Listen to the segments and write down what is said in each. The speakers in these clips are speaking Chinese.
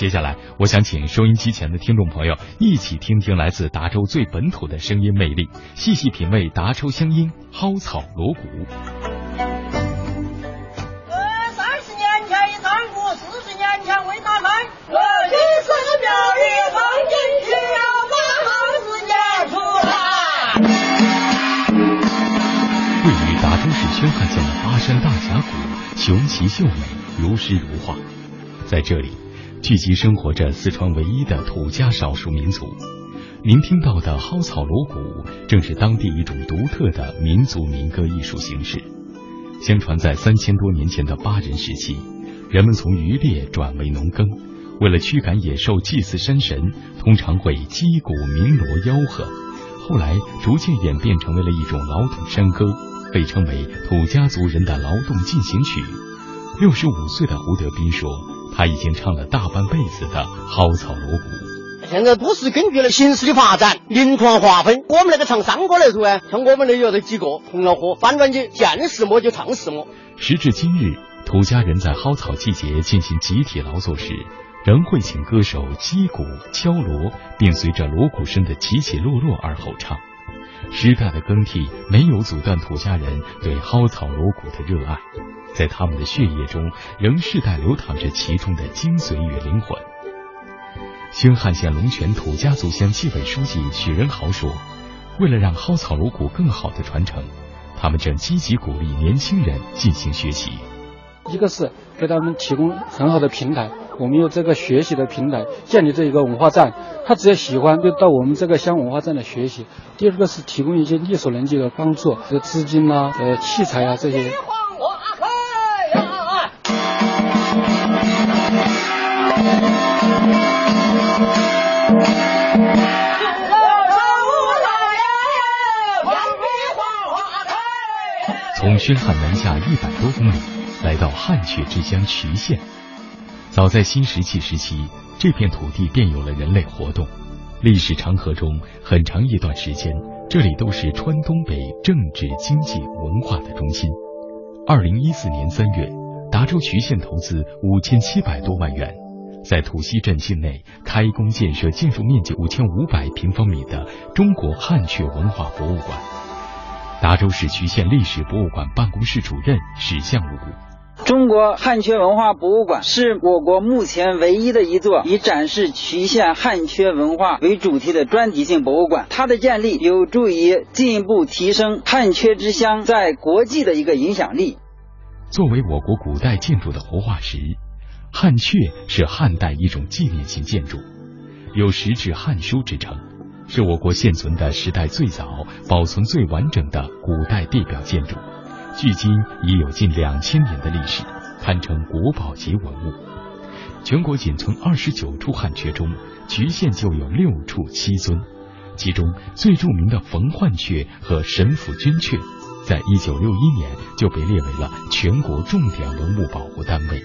接下来，我想请收音机前的听众朋友一起听听来自达州最本土的声音魅力，细细品味达州乡音蒿草锣鼓。呃，三十年前一张鼓，四十年前未打翻。呃，历史表里放进去，要把行字念出来。位于达州市宣汉县的巴山大峡谷，雄奇秀美，如诗如画。在这里，聚集生活着四川唯一的土家少数民族。您听到的蒿草锣鼓，正是当地一种独特的民族民歌艺术形式。相传，在三千多年前的巴人时期，人们从渔猎转为农耕，为了驱赶野兽、祭祀山神，通常会击鼓鸣锣吆喝。后来逐渐演变成为了一种劳动山歌，被称为土家族人的劳动进行曲。六十五岁的胡德斌说，他已经唱了大半辈子的蒿草锣鼓。现在都是根据了形势的发展，临床划分。我们那个唱山歌来说啊，像我们那有这几个红了火，反正就见什么就唱什么。时至今日，土家人在蒿草季节进行集体劳作时，仍会请歌手击鼓敲锣，并随着锣鼓声的起起落落而吼唱。时代的更替没有阻断土家人对蒿草锣鼓的热爱，在他们的血液中仍世代流淌着其中的精髓与灵魂。宣汉县龙泉土家族乡纪委书记许仁豪说：“为了让蒿草锣鼓更好的传承，他们正积极鼓励年轻人进行学习。一个是给他们提供很好的平台，我们有这个学习的平台，建立这一个文化站，他只要喜欢就到我们这个乡文化站来学习。第二个是提供一些力所能及的帮助，这资金呐、呃器材啊这些。从宣汉南下一百多公里，来到汉阙之乡渠县。早在新石器时期，这片土地便有了人类活动。历史长河中，很长一段时间，这里都是川东北政治、经济、文化的中心。二零一四年三月，达州渠县投资五千七百多万元，在土溪镇境内开工建设建筑面积五千五百平方米的中国汉阙文化博物馆。达州市渠县历史博物馆办公室主任史向武。中国汉阙文化博物馆是我国目前唯一的一座以展示渠县汉阙文化为主题的专题性博物馆。它的建立有助于进一步提升汉阙之乡在国际的一个影响力。作为我国古代建筑的活化石，汉阙是汉代一种纪念性建筑，有“石质汉书”之称，是我国现存的时代最早、保存最完整的古代地表建筑。距今已有近两千年的历史，堪称国宝级文物。全国仅存二十九处汉阙中，渠县就有六处七尊，其中最著名的冯焕阙和神府君阙，在一九六一年就被列为了全国重点文物保护单位。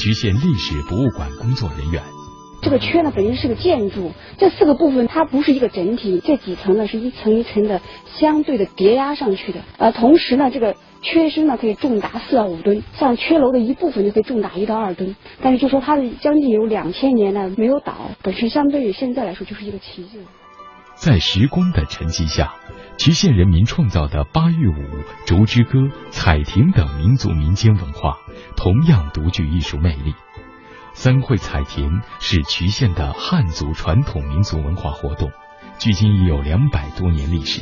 渠县历史博物馆工作人员。这个阙呢本身是个建筑，这四个部分它不是一个整体，这几层呢是一层一层的相对的叠压上去的。呃，同时呢，这个缺身呢可以重达四到五吨，像缺楼的一部分就可以重达一到二吨。但是就说它的将近有两千年呢没有倒，本身相对于现在来说就是一个奇迹。在时光的沉积下，渠县人民创造的八月舞、竹枝歌、彩亭等民族民间文化，同样独具艺术魅力。三会彩亭是渠县的汉族传统民族文化活动，距今已有两百多年历史。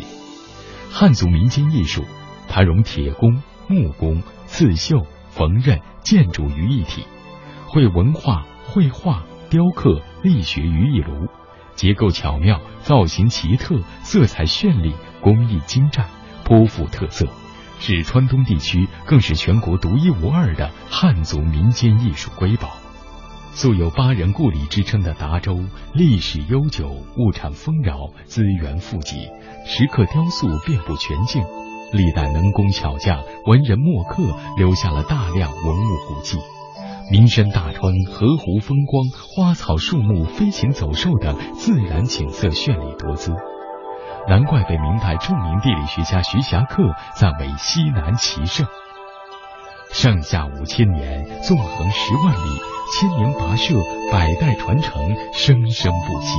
汉族民间艺术，它融铁工、木工、刺绣、缝纫、建筑于一体，绘文化、绘画、雕刻、力学于一炉，结构巧妙，造型奇特，色彩绚丽，工艺精湛，颇富特色，是川东地区，更是全国独一无二的汉族民间艺术瑰宝。素有“巴人故里”之称的达州，历史悠久，物产丰饶，资源富集，石刻雕塑遍布全境，历代能工巧匠、文人墨客留下了大量文物古迹。名山大川、河湖风光、花草树木、飞禽走兽等自然景色绚丽多姿，难怪被明代著名地理学家徐霞客赞为西南奇胜。上下五千年，纵横十万里，千年跋涉，百代传承，生生不息。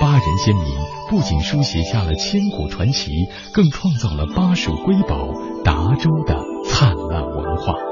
巴人先民不仅书写下了千古传奇，更创造了巴蜀瑰宝达州的灿烂文化。